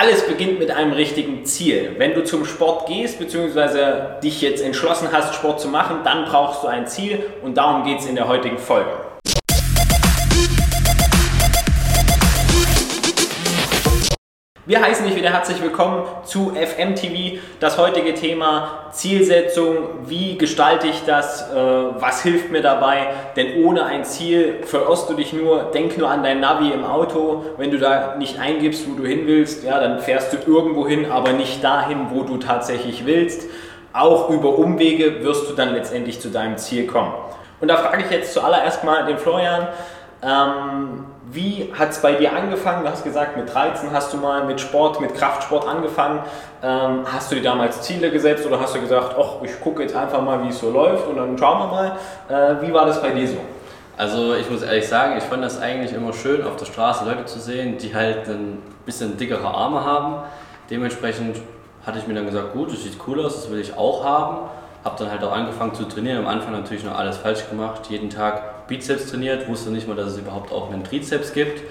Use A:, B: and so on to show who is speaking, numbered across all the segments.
A: Alles beginnt mit einem richtigen Ziel. Wenn du zum Sport gehst, beziehungsweise dich jetzt entschlossen hast, Sport zu machen, dann brauchst du ein Ziel und darum geht es in der heutigen Folge. Wir heißen dich wieder herzlich willkommen zu FMTV. Das heutige Thema Zielsetzung, wie gestalte ich das, äh, was hilft mir dabei, denn ohne ein Ziel verirrst du dich nur, denk nur an dein Navi im Auto, wenn du da nicht eingibst, wo du hin willst, ja, dann fährst du irgendwo hin, aber nicht dahin, wo du tatsächlich willst. Auch über Umwege wirst du dann letztendlich zu deinem Ziel kommen. Und da frage ich jetzt zuallererst mal den Florian, ähm, wie hat es bei dir angefangen? Du hast gesagt, mit 13 hast du mal mit Sport, mit Kraftsport angefangen. Ähm, hast du dir damals Ziele gesetzt oder hast du gesagt, ach, ich gucke jetzt einfach mal, wie es so läuft und dann schauen wir mal. Äh, wie war das bei dir so?
B: Also ich muss ehrlich sagen, ich fand das eigentlich immer schön, auf der Straße Leute zu sehen, die halt ein bisschen dickere Arme haben. Dementsprechend hatte ich mir dann gesagt, gut, das sieht cool aus, das will ich auch haben. Habe dann halt auch angefangen zu trainieren. Am Anfang natürlich noch alles falsch gemacht. Jeden Tag Bizeps trainiert, wusste nicht mal, dass es überhaupt auch einen Trizeps gibt.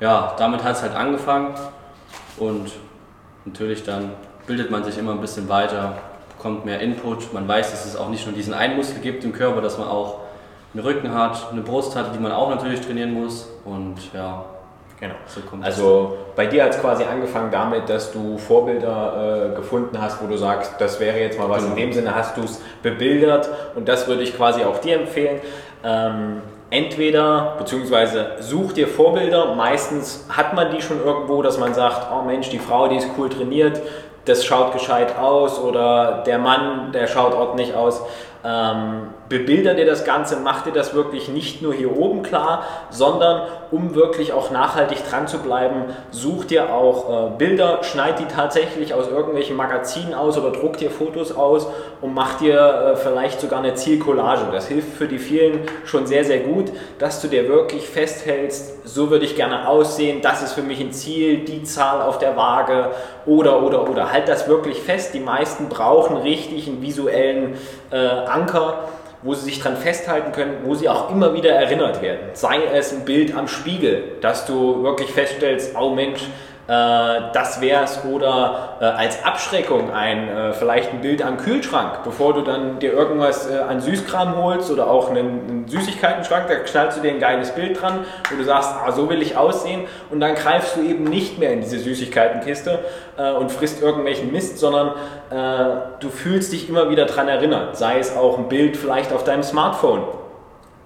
B: Ja, damit hat es halt angefangen. Und natürlich dann bildet man sich immer ein bisschen weiter, bekommt mehr Input. Man weiß, dass es auch nicht nur diesen einen Muskel gibt im Körper, dass man auch einen Rücken hat, eine Brust hat, die man auch natürlich trainieren muss. Und ja,
A: Genau. So also bei dir hat es quasi angefangen damit, dass du Vorbilder äh, gefunden hast, wo du sagst, das wäre jetzt mal was. Genau. In dem Sinne hast du es bebildert und das würde ich quasi auch dir empfehlen. Ähm, entweder, beziehungsweise such dir Vorbilder. Meistens hat man die schon irgendwo, dass man sagt, oh Mensch, die Frau, die ist cool trainiert, das schaut gescheit aus oder der Mann, der schaut ordentlich aus. Ähm, bebilder dir das Ganze, mach dir das wirklich nicht nur hier oben klar, sondern um wirklich auch nachhaltig dran zu bleiben, such dir auch äh, Bilder, schneid die tatsächlich aus irgendwelchen Magazinen aus oder druck dir Fotos aus und mach dir äh, vielleicht sogar eine Zielcollage. Das hilft für die vielen schon sehr, sehr gut, dass du dir wirklich festhältst, so würde ich gerne aussehen, das ist für mich ein Ziel, die Zahl auf der Waage oder, oder, oder. Halt das wirklich fest. Die meisten brauchen richtig einen visuellen äh, Anker, wo sie sich dran festhalten können, wo sie auch immer wieder erinnert werden. Sei es ein Bild am Spiegel, dass du wirklich feststellst, oh Mensch, das wäre es oder äh, als Abschreckung ein äh, vielleicht ein Bild am Kühlschrank, bevor du dann dir irgendwas äh, an Süßkram holst oder auch einen, einen, Süßigkeitenschrank, da knallst du dir ein geiles Bild dran, wo du sagst, ah, so will ich aussehen. Und dann greifst du eben nicht mehr in diese Süßigkeitenkiste äh, und frisst irgendwelchen Mist, sondern äh, du fühlst dich immer wieder daran erinnert, sei es auch ein Bild vielleicht auf deinem Smartphone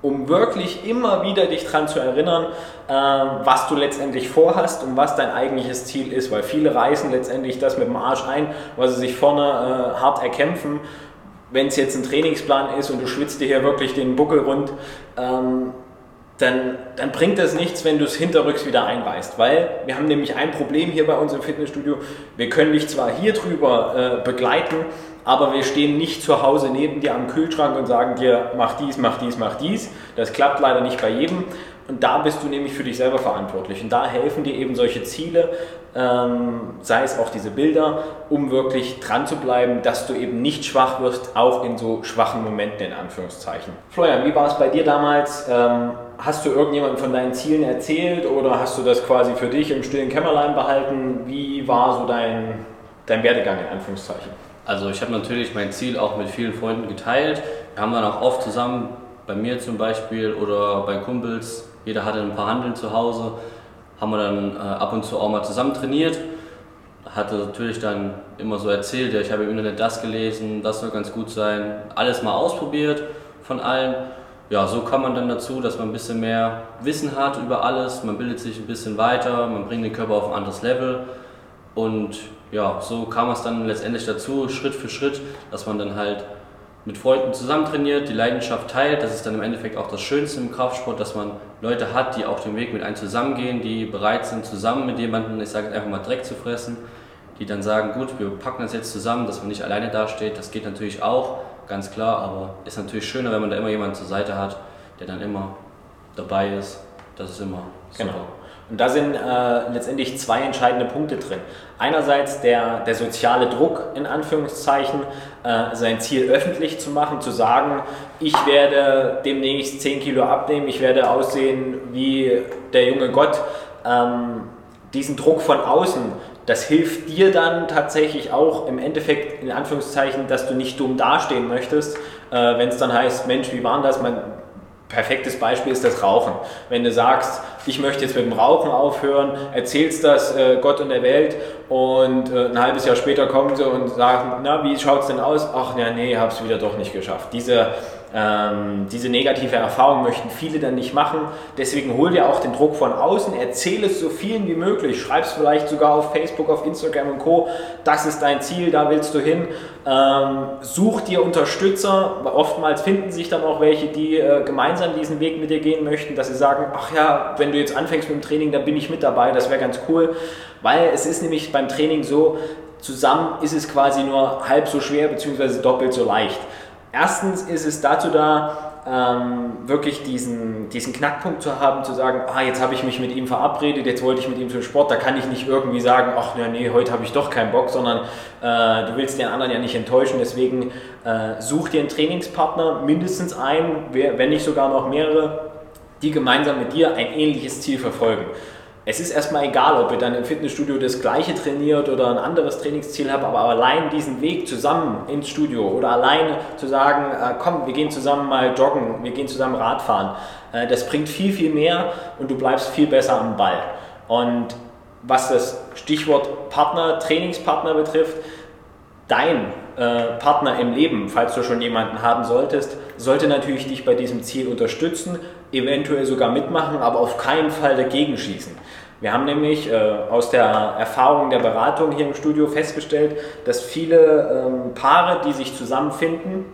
A: um wirklich immer wieder dich daran zu erinnern, äh, was du letztendlich vorhast und was dein eigentliches Ziel ist, weil viele reißen letztendlich das mit dem Arsch ein, weil sie sich vorne äh, hart erkämpfen. Wenn es jetzt ein Trainingsplan ist und du schwitzt dir hier wirklich den Buckel rund, ähm, dann, dann bringt das nichts, wenn du es hinterrücks wieder einreißt. Weil wir haben nämlich ein Problem hier bei uns im Fitnessstudio. Wir können dich zwar hier drüber äh, begleiten, aber wir stehen nicht zu Hause neben dir am Kühlschrank und sagen dir, mach dies, mach dies, mach dies. Das klappt leider nicht bei jedem. Und da bist du nämlich für dich selber verantwortlich. Und da helfen dir eben solche Ziele, ähm, sei es auch diese Bilder, um wirklich dran zu bleiben, dass du eben nicht schwach wirst, auch in so schwachen Momenten in Anführungszeichen. Florian, wie war es bei dir damals? Ähm, hast du irgendjemandem von deinen Zielen erzählt oder hast du das quasi für dich im stillen Kämmerlein behalten? Wie war so dein, dein Werdegang in Anführungszeichen?
B: Also ich habe natürlich mein Ziel auch mit vielen Freunden geteilt. Wir haben dann auch oft zusammen, bei mir zum Beispiel oder bei Kumpels, jeder hatte ein paar Handeln zu Hause, haben wir dann äh, ab und zu auch mal zusammen trainiert. Hatte natürlich dann immer so erzählt, ja, ich habe im Internet das gelesen, das soll ganz gut sein, alles mal ausprobiert von allen. Ja, so kommt man dann dazu, dass man ein bisschen mehr Wissen hat über alles, man bildet sich ein bisschen weiter, man bringt den Körper auf ein anderes Level und ja, so kam es dann letztendlich dazu, Schritt für Schritt, dass man dann halt mit Freunden zusammen trainiert, die Leidenschaft teilt. Das ist dann im Endeffekt auch das Schönste im Kraftsport, dass man Leute hat, die auch den Weg mit einem zusammengehen, die bereit sind, zusammen mit jemandem, ich sage einfach mal Dreck zu fressen, die dann sagen, gut, wir packen das jetzt zusammen, dass man nicht alleine dasteht. Das geht natürlich auch, ganz klar, aber ist natürlich schöner, wenn man da immer jemanden zur Seite hat, der dann immer dabei ist. Das ist immer
A: super. Genau. Und da sind äh, letztendlich zwei entscheidende Punkte drin. Einerseits der, der soziale Druck, in Anführungszeichen, äh, sein Ziel öffentlich zu machen, zu sagen, ich werde demnächst 10 Kilo abnehmen, ich werde aussehen wie der junge Gott. Ähm, diesen Druck von außen, das hilft dir dann tatsächlich auch im Endeffekt, in Anführungszeichen, dass du nicht dumm dastehen möchtest, äh, wenn es dann heißt, Mensch, wie war das? Man, perfektes Beispiel ist das Rauchen. Wenn du sagst, ich möchte jetzt mit dem Rauchen aufhören, erzählst das äh, Gott und der Welt und äh, ein halbes Jahr später kommen sie und sagen, na, wie schaut es denn aus? Ach, ja, nee, hab's wieder doch nicht geschafft. Diese ähm, diese negative Erfahrung möchten viele dann nicht machen. Deswegen hol dir auch den Druck von außen, erzähle es so vielen wie möglich, schreib es vielleicht sogar auf Facebook, auf Instagram und Co. Das ist dein Ziel, da willst du hin. Ähm, such dir Unterstützer. Oftmals finden sich dann auch welche, die äh, gemeinsam diesen Weg mit dir gehen möchten, dass sie sagen, ach ja, wenn du jetzt anfängst mit dem Training, dann bin ich mit dabei, das wäre ganz cool. Weil es ist nämlich beim Training so, zusammen ist es quasi nur halb so schwer bzw. doppelt so leicht. Erstens ist es dazu da, ähm, wirklich diesen, diesen Knackpunkt zu haben, zu sagen, ah, jetzt habe ich mich mit ihm verabredet, jetzt wollte ich mit ihm zum Sport, da kann ich nicht irgendwie sagen, ach ja, nee, heute habe ich doch keinen Bock, sondern äh, du willst den anderen ja nicht enttäuschen, deswegen äh, such dir einen Trainingspartner, mindestens einen, wenn nicht sogar noch mehrere, die gemeinsam mit dir ein ähnliches Ziel verfolgen es ist erstmal egal, ob ihr dann im Fitnessstudio das gleiche trainiert oder ein anderes Trainingsziel habt, aber allein diesen Weg zusammen ins Studio oder allein zu sagen, äh, komm, wir gehen zusammen mal joggen, wir gehen zusammen Radfahren, äh, das bringt viel, viel mehr und du bleibst viel besser am Ball. Und was das Stichwort Partner, Trainingspartner betrifft, dein äh, Partner im Leben, falls du schon jemanden haben solltest, sollte natürlich dich bei diesem Ziel unterstützen, eventuell sogar mitmachen, aber auf keinen Fall dagegen schießen. Wir haben nämlich äh, aus der Erfahrung der Beratung hier im Studio festgestellt, dass viele ähm, Paare, die sich zusammenfinden,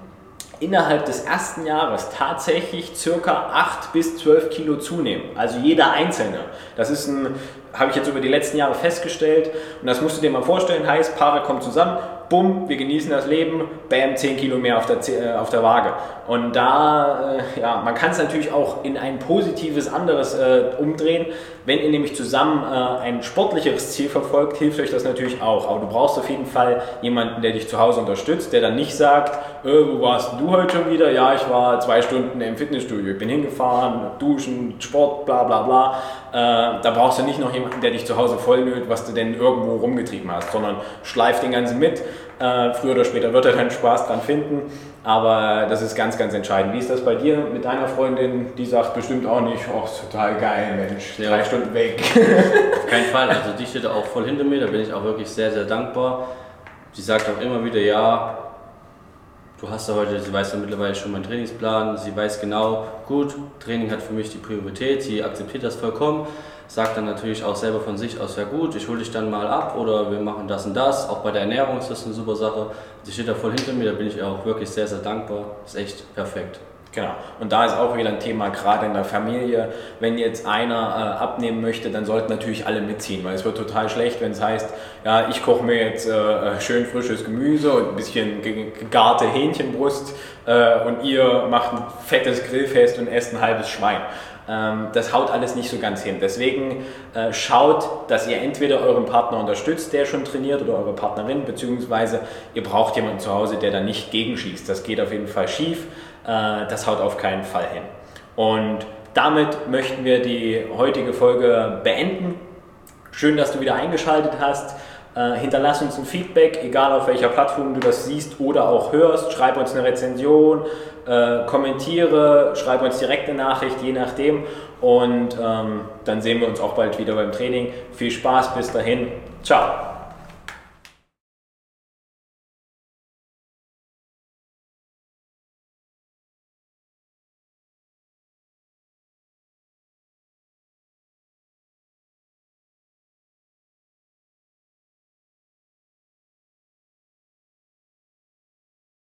A: innerhalb des ersten Jahres tatsächlich circa 8 bis 12 Kilo zunehmen. Also jeder Einzelne. Das ist ein, habe ich jetzt über die letzten Jahre festgestellt. Und das musst du dir mal vorstellen, heißt, Paare kommen zusammen, bumm, wir genießen das Leben, bam, 10 Kilo mehr auf der, äh, auf der Waage. Und da, äh, ja, man kann es natürlich auch in ein positives anderes äh, umdrehen. Wenn ihr nämlich zusammen äh, ein sportlicheres Ziel verfolgt, hilft euch das natürlich auch. Aber du brauchst auf jeden Fall jemanden, der dich zu Hause unterstützt, der dann nicht sagt, wo warst du heute schon wieder? Ja, ich war zwei Stunden im Fitnessstudio, ich bin hingefahren, duschen, Sport, bla bla bla. Äh, da brauchst du nicht noch jemanden, der dich zu Hause vollnölt, was du denn irgendwo rumgetrieben hast, sondern schleif den ganzen mit äh, früher oder später wird er dann Spaß dran finden. Aber das ist ganz, ganz entscheidend. Wie ist das bei dir mit deiner Freundin? Die sagt bestimmt auch nicht, oh, ist total geil, Mensch, ja. drei Stunden weg.
B: Auf keinen Fall. Also die steht auch voll hinter mir, da bin ich auch wirklich sehr, sehr dankbar. Sie sagt auch immer wieder, ja, du hast ja heute, sie weiß ja mittlerweile schon meinen Trainingsplan, sie weiß genau, gut, Training hat für mich die Priorität, sie akzeptiert das vollkommen sagt dann natürlich auch selber von sich aus, ja gut, ich hole dich dann mal ab oder wir machen das und das. Auch bei der Ernährung ist das eine super Sache. Sie steht da voll hinter mir, da bin ich auch wirklich sehr, sehr dankbar. ist echt perfekt.
A: Genau. Und da ist auch wieder ein Thema, gerade in der Familie. Wenn jetzt einer äh, abnehmen möchte, dann sollten natürlich alle mitziehen, weil es wird total schlecht, wenn es heißt, ja, ich koche mir jetzt äh, schön frisches Gemüse und ein bisschen gegarte Hähnchenbrust äh, und ihr macht ein fettes Grillfest und esst ein halbes Schwein. Ähm, das haut alles nicht so ganz hin. Deswegen äh, schaut, dass ihr entweder euren Partner unterstützt, der schon trainiert, oder eure Partnerin, beziehungsweise ihr braucht jemanden zu Hause, der da nicht gegenschießt. Das geht auf jeden Fall schief. Äh, das haut auf keinen Fall hin. Und damit möchten wir die heutige Folge beenden. Schön, dass du wieder eingeschaltet hast. Äh, hinterlass uns ein Feedback, egal auf welcher Plattform du das siehst oder auch hörst. Schreib uns eine Rezension, äh, kommentiere, schreib uns direkt eine Nachricht, je nachdem. Und ähm, dann sehen wir uns auch bald wieder beim Training. Viel Spaß, bis dahin. Ciao.